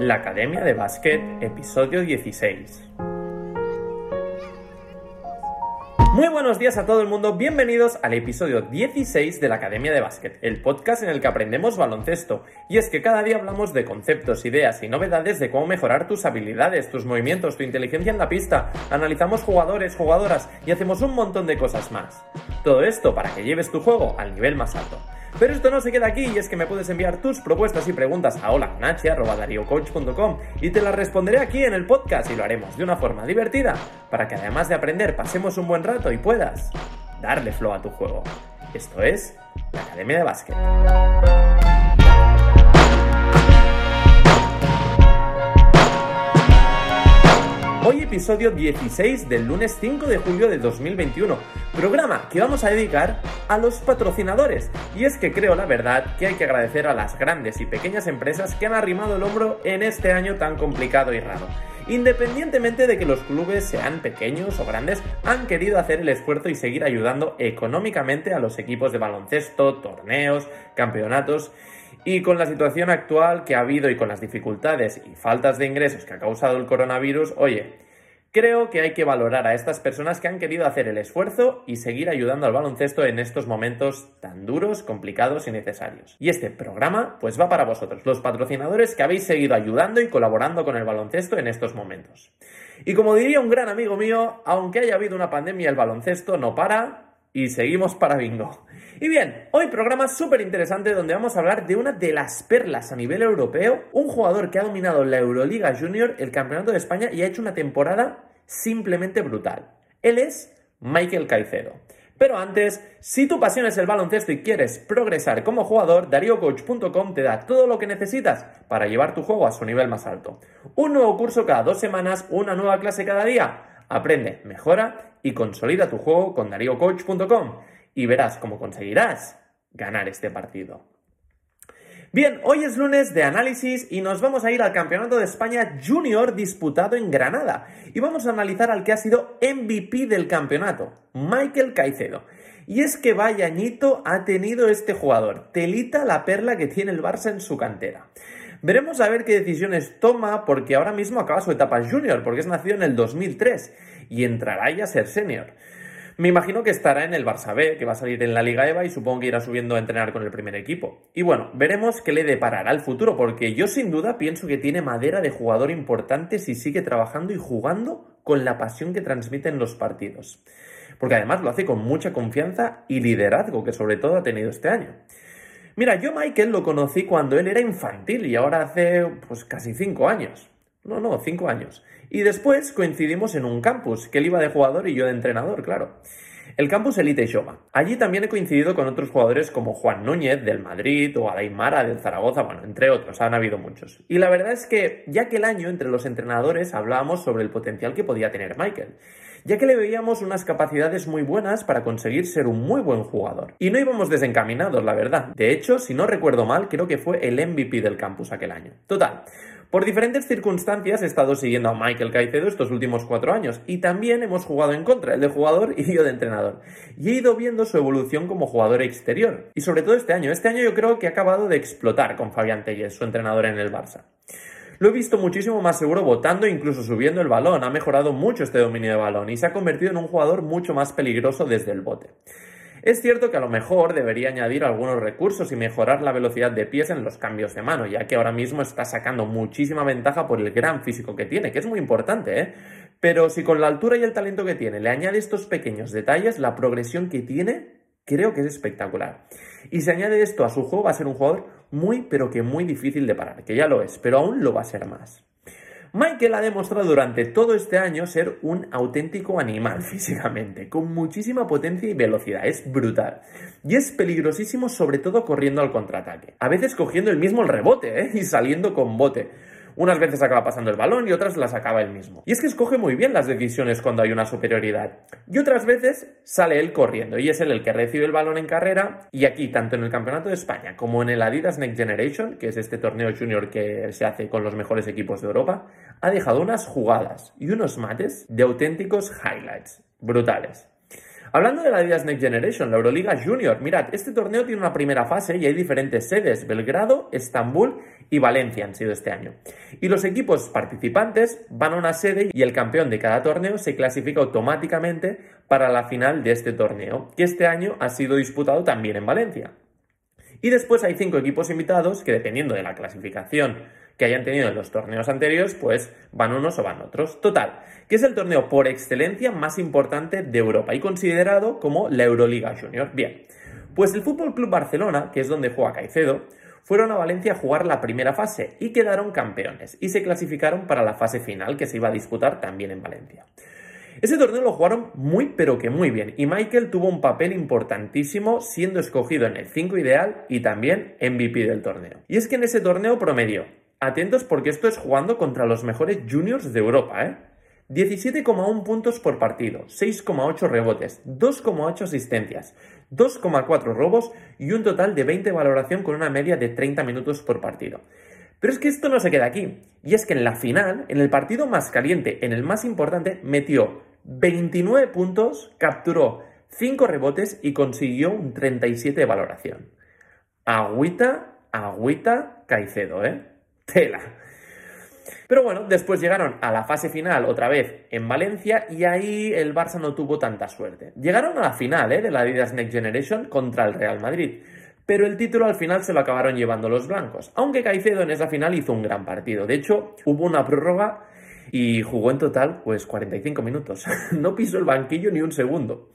La Academia de Básquet, episodio 16. Muy buenos días a todo el mundo, bienvenidos al episodio 16 de la Academia de Básquet, el podcast en el que aprendemos baloncesto. Y es que cada día hablamos de conceptos, ideas y novedades de cómo mejorar tus habilidades, tus movimientos, tu inteligencia en la pista, analizamos jugadores, jugadoras y hacemos un montón de cosas más. Todo esto para que lleves tu juego al nivel más alto. Pero esto no se queda aquí y es que me puedes enviar tus propuestas y preguntas a holaconache.com y te las responderé aquí en el podcast y lo haremos de una forma divertida para que además de aprender pasemos un buen rato y puedas darle flow a tu juego. Esto es la Academia de Básquet. Hoy episodio 16 del lunes 5 de julio de 2021, programa que vamos a dedicar a los patrocinadores. Y es que creo la verdad que hay que agradecer a las grandes y pequeñas empresas que han arrimado el hombro en este año tan complicado y raro. Independientemente de que los clubes sean pequeños o grandes, han querido hacer el esfuerzo y seguir ayudando económicamente a los equipos de baloncesto, torneos, campeonatos y con la situación actual que ha habido y con las dificultades y faltas de ingresos que ha causado el coronavirus, oye, creo que hay que valorar a estas personas que han querido hacer el esfuerzo y seguir ayudando al baloncesto en estos momentos tan duros, complicados y necesarios. Y este programa pues va para vosotros, los patrocinadores que habéis seguido ayudando y colaborando con el baloncesto en estos momentos. Y como diría un gran amigo mío, aunque haya habido una pandemia, el baloncesto no para y seguimos para bingo. Y bien, hoy programa súper interesante donde vamos a hablar de una de las perlas a nivel europeo, un jugador que ha dominado la Euroliga Junior, el Campeonato de España y ha hecho una temporada simplemente brutal. Él es Michael Caicedo. Pero antes, si tu pasión es el baloncesto y quieres progresar como jugador, DarioCoach.com te da todo lo que necesitas para llevar tu juego a su nivel más alto. Un nuevo curso cada dos semanas, una nueva clase cada día. Aprende, mejora y consolida tu juego con DarioCoach.com y verás cómo conseguirás ganar este partido. Bien, hoy es lunes de análisis y nos vamos a ir al Campeonato de España Junior disputado en Granada y vamos a analizar al que ha sido MVP del campeonato, Michael Caicedo. Y es que vaya ha tenido este jugador, telita la perla que tiene el Barça en su cantera. Veremos a ver qué decisiones toma porque ahora mismo acaba su etapa junior, porque es nacido en el 2003 y entrará ya a ser senior. Me imagino que estará en el Barça B, que va a salir en la Liga EVA y supongo que irá subiendo a entrenar con el primer equipo. Y bueno, veremos qué le deparará el futuro, porque yo sin duda pienso que tiene madera de jugador importante si sigue trabajando y jugando con la pasión que transmite en los partidos. Porque además lo hace con mucha confianza y liderazgo, que sobre todo ha tenido este año. Mira, yo Michael lo conocí cuando él era infantil y ahora hace pues casi cinco años. No, no, cinco años. Y después coincidimos en un campus, que él iba de jugador y yo de entrenador, claro. El campus Elite Shoma. Allí también he coincidido con otros jugadores como Juan Núñez del Madrid o Adaimara del Zaragoza, bueno, entre otros, han habido muchos. Y la verdad es que ya que el año entre los entrenadores hablábamos sobre el potencial que podía tener Michael ya que le veíamos unas capacidades muy buenas para conseguir ser un muy buen jugador. Y no íbamos desencaminados, la verdad. De hecho, si no recuerdo mal, creo que fue el MVP del campus aquel año. Total, por diferentes circunstancias he estado siguiendo a Michael Caicedo estos últimos cuatro años y también hemos jugado en contra, el de jugador y yo de entrenador. Y he ido viendo su evolución como jugador exterior. Y sobre todo este año. Este año yo creo que ha acabado de explotar con Fabián Telles, su entrenador en el Barça. Lo he visto muchísimo más seguro votando e incluso subiendo el balón. Ha mejorado mucho este dominio de balón y se ha convertido en un jugador mucho más peligroso desde el bote. Es cierto que a lo mejor debería añadir algunos recursos y mejorar la velocidad de pies en los cambios de mano, ya que ahora mismo está sacando muchísima ventaja por el gran físico que tiene, que es muy importante, ¿eh? Pero si con la altura y el talento que tiene le añade estos pequeños detalles, la progresión que tiene creo que es espectacular. Y si añade esto a su juego, va a ser un jugador muy, pero que muy difícil de parar, que ya lo es, pero aún lo va a ser más. Michael ha demostrado durante todo este año ser un auténtico animal físicamente, con muchísima potencia y velocidad, es brutal. Y es peligrosísimo sobre todo corriendo al contraataque. A veces cogiendo el mismo el rebote ¿eh? y saliendo con bote. Unas veces acaba pasando el balón y otras las acaba él mismo. Y es que escoge muy bien las decisiones cuando hay una superioridad. Y otras veces sale él corriendo y es él el que recibe el balón en carrera. Y aquí, tanto en el Campeonato de España como en el Adidas Next Generation, que es este torneo junior que se hace con los mejores equipos de Europa, ha dejado unas jugadas y unos mates de auténticos highlights brutales. Hablando de la Adidas Next Generation, la Euroliga Junior, mirad, este torneo tiene una primera fase y hay diferentes sedes, Belgrado, Estambul y Valencia han sido este año. Y los equipos participantes van a una sede y el campeón de cada torneo se clasifica automáticamente para la final de este torneo, que este año ha sido disputado también en Valencia. Y después hay cinco equipos invitados que dependiendo de la clasificación que hayan tenido en los torneos anteriores, pues van unos o van otros. Total, que es el torneo por excelencia más importante de Europa y considerado como la Euroliga Junior. Bien, pues el Fútbol Club Barcelona, que es donde juega Caicedo, fueron a Valencia a jugar la primera fase y quedaron campeones y se clasificaron para la fase final que se iba a disputar también en Valencia. Ese torneo lo jugaron muy pero que muy bien y Michael tuvo un papel importantísimo siendo escogido en el 5 ideal y también MVP del torneo. Y es que en ese torneo promedió Atentos porque esto es jugando contra los mejores juniors de Europa, ¿eh? 17,1 puntos por partido, 6,8 rebotes, 2,8 asistencias, 2,4 robos y un total de 20 valoración con una media de 30 minutos por partido. Pero es que esto no se queda aquí, y es que en la final, en el partido más caliente, en el más importante, metió 29 puntos, capturó 5 rebotes y consiguió un 37 de valoración. Agüita, agüita, Caicedo, ¿eh? Pero bueno, después llegaron a la fase final otra vez en Valencia y ahí el Barça no tuvo tanta suerte. Llegaron a la final ¿eh? de la Adidas Next Generation contra el Real Madrid, pero el título al final se lo acabaron llevando los blancos, aunque Caicedo en esa final hizo un gran partido. De hecho, hubo una prórroga y jugó en total pues 45 minutos. no pisó el banquillo ni un segundo.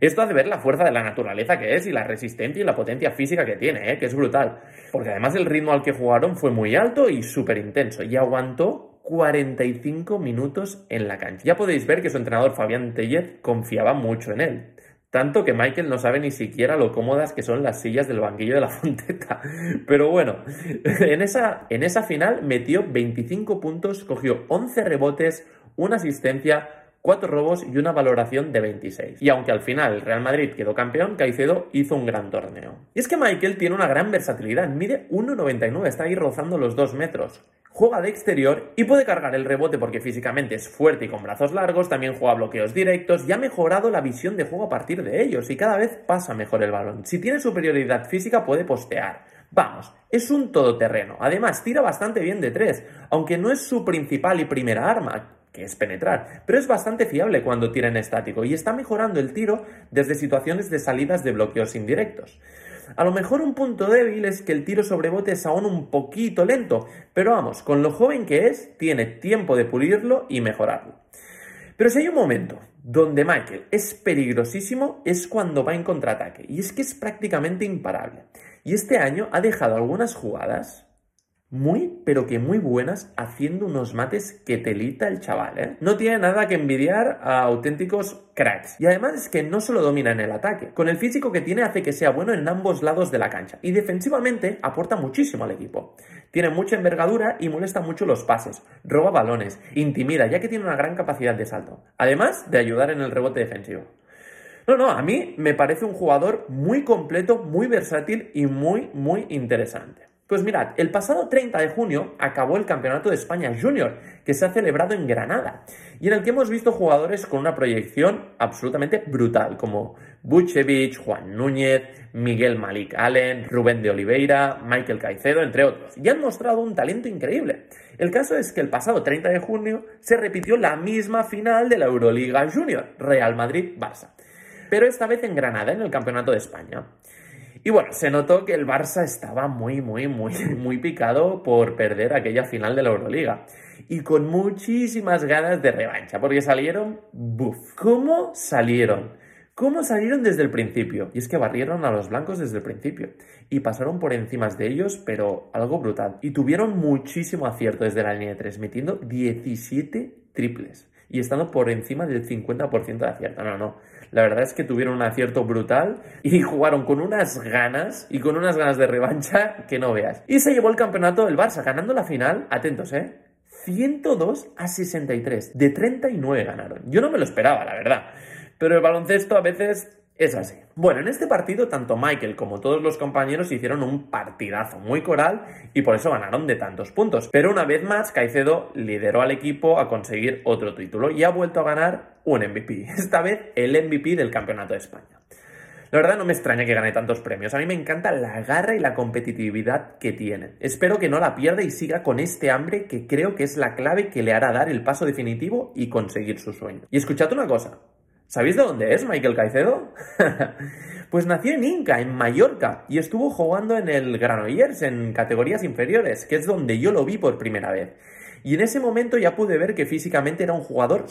Esto hace ver la fuerza de la naturaleza que es y la resistencia y la potencia física que tiene, ¿eh? que es brutal. Porque además el ritmo al que jugaron fue muy alto y súper intenso y aguantó 45 minutos en la cancha. Ya podéis ver que su entrenador Fabián Tellet confiaba mucho en él. Tanto que Michael no sabe ni siquiera lo cómodas que son las sillas del banquillo de la Fonteta. Pero bueno, en esa, en esa final metió 25 puntos, cogió 11 rebotes, una asistencia, cuatro robos y una valoración de 26. Y aunque al final el Real Madrid quedó campeón, Caicedo hizo un gran torneo. Y es que Michael tiene una gran versatilidad, mide 1,99, está ahí rozando los 2 metros. Juega de exterior y puede cargar el rebote porque físicamente es fuerte y con brazos largos, también juega bloqueos directos y ha mejorado la visión de juego a partir de ellos y cada vez pasa mejor el balón. Si tiene superioridad física puede postear. Vamos, es un todoterreno. Además, tira bastante bien de tres, aunque no es su principal y primera arma que es penetrar, pero es bastante fiable cuando tira en estático y está mejorando el tiro desde situaciones de salidas de bloqueos indirectos. A lo mejor un punto débil es que el tiro sobre bote es aún un poquito lento, pero vamos, con lo joven que es, tiene tiempo de pulirlo y mejorarlo. Pero si hay un momento donde Michael es peligrosísimo es cuando va en contraataque, y es que es prácticamente imparable. Y este año ha dejado algunas jugadas muy, pero que muy buenas, haciendo unos mates que telita el chaval, ¿eh? No tiene nada que envidiar a auténticos cracks. Y además es que no solo domina en el ataque, con el físico que tiene hace que sea bueno en ambos lados de la cancha. Y defensivamente aporta muchísimo al equipo. Tiene mucha envergadura y molesta mucho los pases, roba balones, intimida, ya que tiene una gran capacidad de salto. Además de ayudar en el rebote defensivo. No, no, a mí me parece un jugador muy completo, muy versátil y muy, muy interesante. Pues mirad, el pasado 30 de junio acabó el Campeonato de España Junior, que se ha celebrado en Granada, y en el que hemos visto jugadores con una proyección absolutamente brutal, como Buchevich, Juan Núñez, Miguel Malik Allen, Rubén de Oliveira, Michael Caicedo, entre otros, y han mostrado un talento increíble. El caso es que el pasado 30 de junio se repitió la misma final de la Euroliga Junior, Real Madrid-Barça, pero esta vez en Granada, en el Campeonato de España. Y bueno, se notó que el Barça estaba muy, muy, muy, muy picado por perder aquella final de la Euroliga. Y con muchísimas ganas de revancha, porque salieron, ¡buf! ¿Cómo salieron? ¿Cómo salieron desde el principio? Y es que barrieron a los blancos desde el principio. Y pasaron por encima de ellos, pero algo brutal. Y tuvieron muchísimo acierto desde la línea de 3, metiendo 17 triples. Y estando por encima del 50% de acierto. No, no. La verdad es que tuvieron un acierto brutal y jugaron con unas ganas y con unas ganas de revancha que no veas. Y se llevó el campeonato del Barça, ganando la final, atentos, ¿eh? 102 a 63. De 39 ganaron. Yo no me lo esperaba, la verdad. Pero el baloncesto a veces Es así. Bueno, en este partido tanto Michael como todos los compañeros hicieron un partidazo muy coral y por eso ganaron de tantos puntos. Pero una vez más, Caicedo lideró al equipo a conseguir otro título y ha vuelto a ganar un MVP. Esta vez el MVP del Campeonato de España. La verdad no me extraña que gane tantos premios. A mí me encanta la garra y la competitividad que tiene. Espero que no la pierda y siga con este hambre que creo que es la clave que le hará dar el paso definitivo y conseguir su sueño. Y escuchad una cosa, ¿Sabéis de dónde es Michael Caicedo? pues nació en Inca, en Mallorca, y estuvo jugando en el Granollers, en categorías inferiores, que es donde yo lo vi por primera vez. Y en ese momento ya pude ver que físicamente era un jugador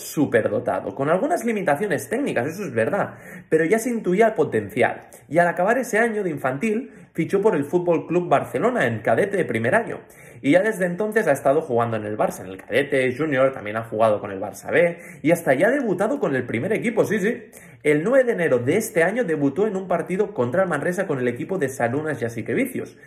dotado, con algunas limitaciones técnicas, eso es verdad, pero ya se intuía el potencial. Y al acabar ese año de infantil, fichó por el Fútbol Club Barcelona en cadete de primer año. Y ya desde entonces ha estado jugando en el Barça, en el cadete, junior, también ha jugado con el Barça B y hasta ya ha debutado con el primer equipo, sí, sí. El 9 de enero de este año debutó en un partido contra el Manresa con el equipo de Salunas Vicios.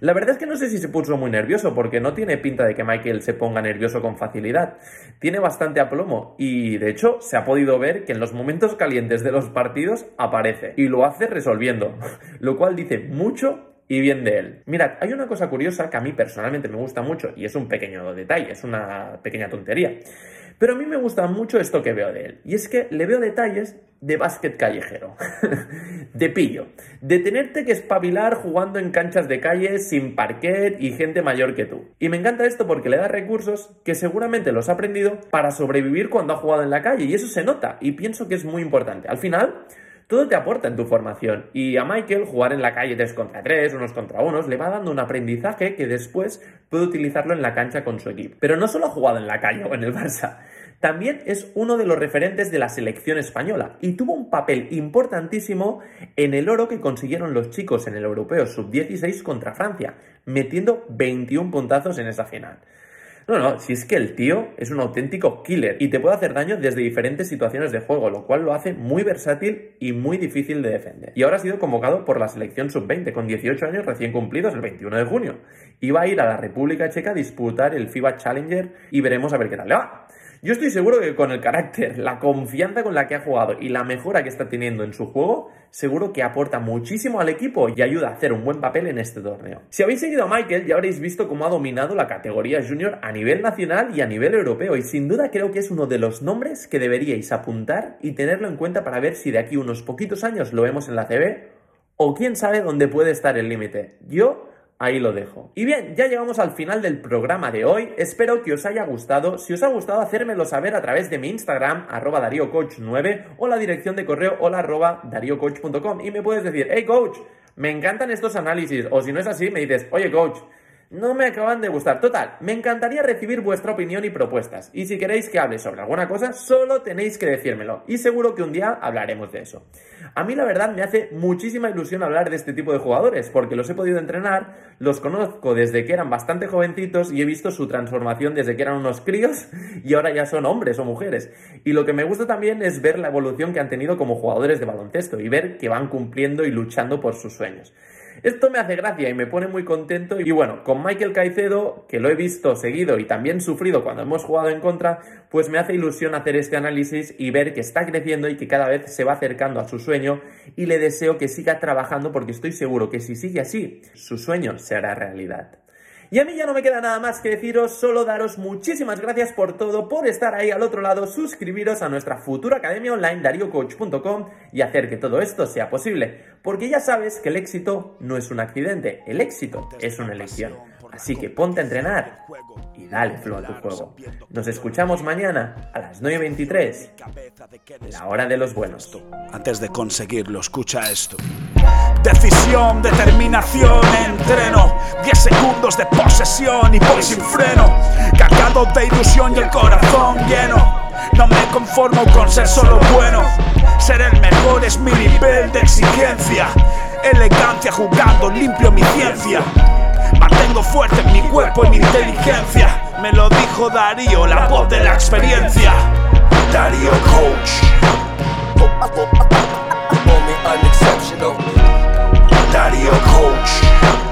La verdad es que no sé si se puso muy nervioso, porque no tiene pinta de que Michael se ponga nervioso con facilidad. Tiene bastante aplomo y, de hecho, se ha podido ver que en los momentos calientes de los partidos aparece y lo hace resolviendo, lo cual dice mucho y bien de él. Mirad, hay una cosa curiosa que a mí personalmente me gusta mucho y es un pequeño detalle, es una pequeña tontería. Pero a mí me gusta mucho esto que veo de él. Y es que le veo detalles de básquet callejero. de pillo. De tenerte que espabilar jugando en canchas de calle sin parquet y gente mayor que tú. Y me encanta esto porque le da recursos que seguramente los ha aprendido para sobrevivir cuando ha jugado en la calle. Y eso se nota. Y pienso que es muy importante. Al final todo te aporta en tu formación y a Michael jugar en la calle 3 contra 3, unos contra unos, le va dando un aprendizaje que después puede utilizarlo en la cancha con su equipo. Pero no solo ha jugado en la calle o en el Barça, también es uno de los referentes de la selección española y tuvo un papel importantísimo en el oro que consiguieron los chicos en el Europeo Sub-16 contra Francia, metiendo 21 puntazos en esa final. No, no, si es que el tío es un auténtico killer y te puede hacer daño desde diferentes situaciones de juego, lo cual lo hace muy versátil y muy difícil de defender. Y ahora ha sido convocado por la selección sub-20 con 18 años recién cumplidos el 21 de junio. Va a ir a la República Checa a disputar el FIBA Challenger y veremos a ver qué tal le va. Yo estoy seguro que con el carácter, la confianza con la que ha jugado y la mejora que está teniendo en su juego, seguro que aporta muchísimo al equipo y ayuda a hacer un buen papel en este torneo. Si habéis seguido a Michael, ya habréis visto cómo ha dominado la categoría junior a nivel nacional y a nivel europeo y sin duda creo que es uno de los nombres que deberíais apuntar y tenerlo en cuenta para ver si de aquí unos poquitos años lo vemos en la CB o quién sabe dónde puede estar el límite. Yo Ahí lo dejo. Y bien, ya llegamos al final del programa de hoy. Espero que os haya gustado. Si os ha gustado, hacérmelo saber a través de mi Instagram, arroba dariocoach9, o la dirección de correo hola. Y me puedes decir, hey coach, me encantan estos análisis. O si no es así, me dices, oye coach, no me acaban de gustar. Total, me encantaría recibir vuestra opinión y propuestas. Y si queréis que hable sobre alguna cosa, solo tenéis que decírmelo. Y seguro que un día hablaremos de eso. A mí la verdad me hace muchísima ilusión hablar de este tipo de jugadores, porque los he podido entrenar, los conozco desde que eran bastante jovencitos y he visto su transformación desde que eran unos críos y ahora ya son hombres o mujeres. Y lo que me gusta también es ver la evolución que han tenido como jugadores de baloncesto y ver que van cumpliendo y luchando por sus sueños. Esto me hace gracia y me pone muy contento. Y bueno, con Michael Caicedo, que lo he visto seguido y también sufrido cuando hemos jugado en contra, pues me hace ilusión hacer este análisis y ver que está creciendo y que cada vez se va acercando a su sueño. Y le deseo que siga trabajando porque estoy seguro que si sigue así, su sueño se hará realidad. Y a mí ya no me queda nada más que deciros, solo daros muchísimas gracias por todo, por estar ahí al otro lado, suscribiros a nuestra futura academia online dariocoach.com y hacer que todo esto sea posible, porque ya sabes que el éxito no es un accidente, el éxito es una elección. Así que ponte a entrenar y dale flow a tu juego. Nos escuchamos mañana a las 9.23, la hora de los buenos. Antes de conseguirlo, escucha esto. Decisión, determinación, entreno 10 segundos de posesión y voy sin freno Cargado de ilusión y el corazón lleno No me conformo con ser solo bueno Ser el mejor es mi nivel de exigencia Elegancia jugando limpio mi ciencia tengo fuerte en mi cuerpo y mi inteligencia. Me lo dijo Darío, la voz de la experiencia. Darío Coach. Darío Coach.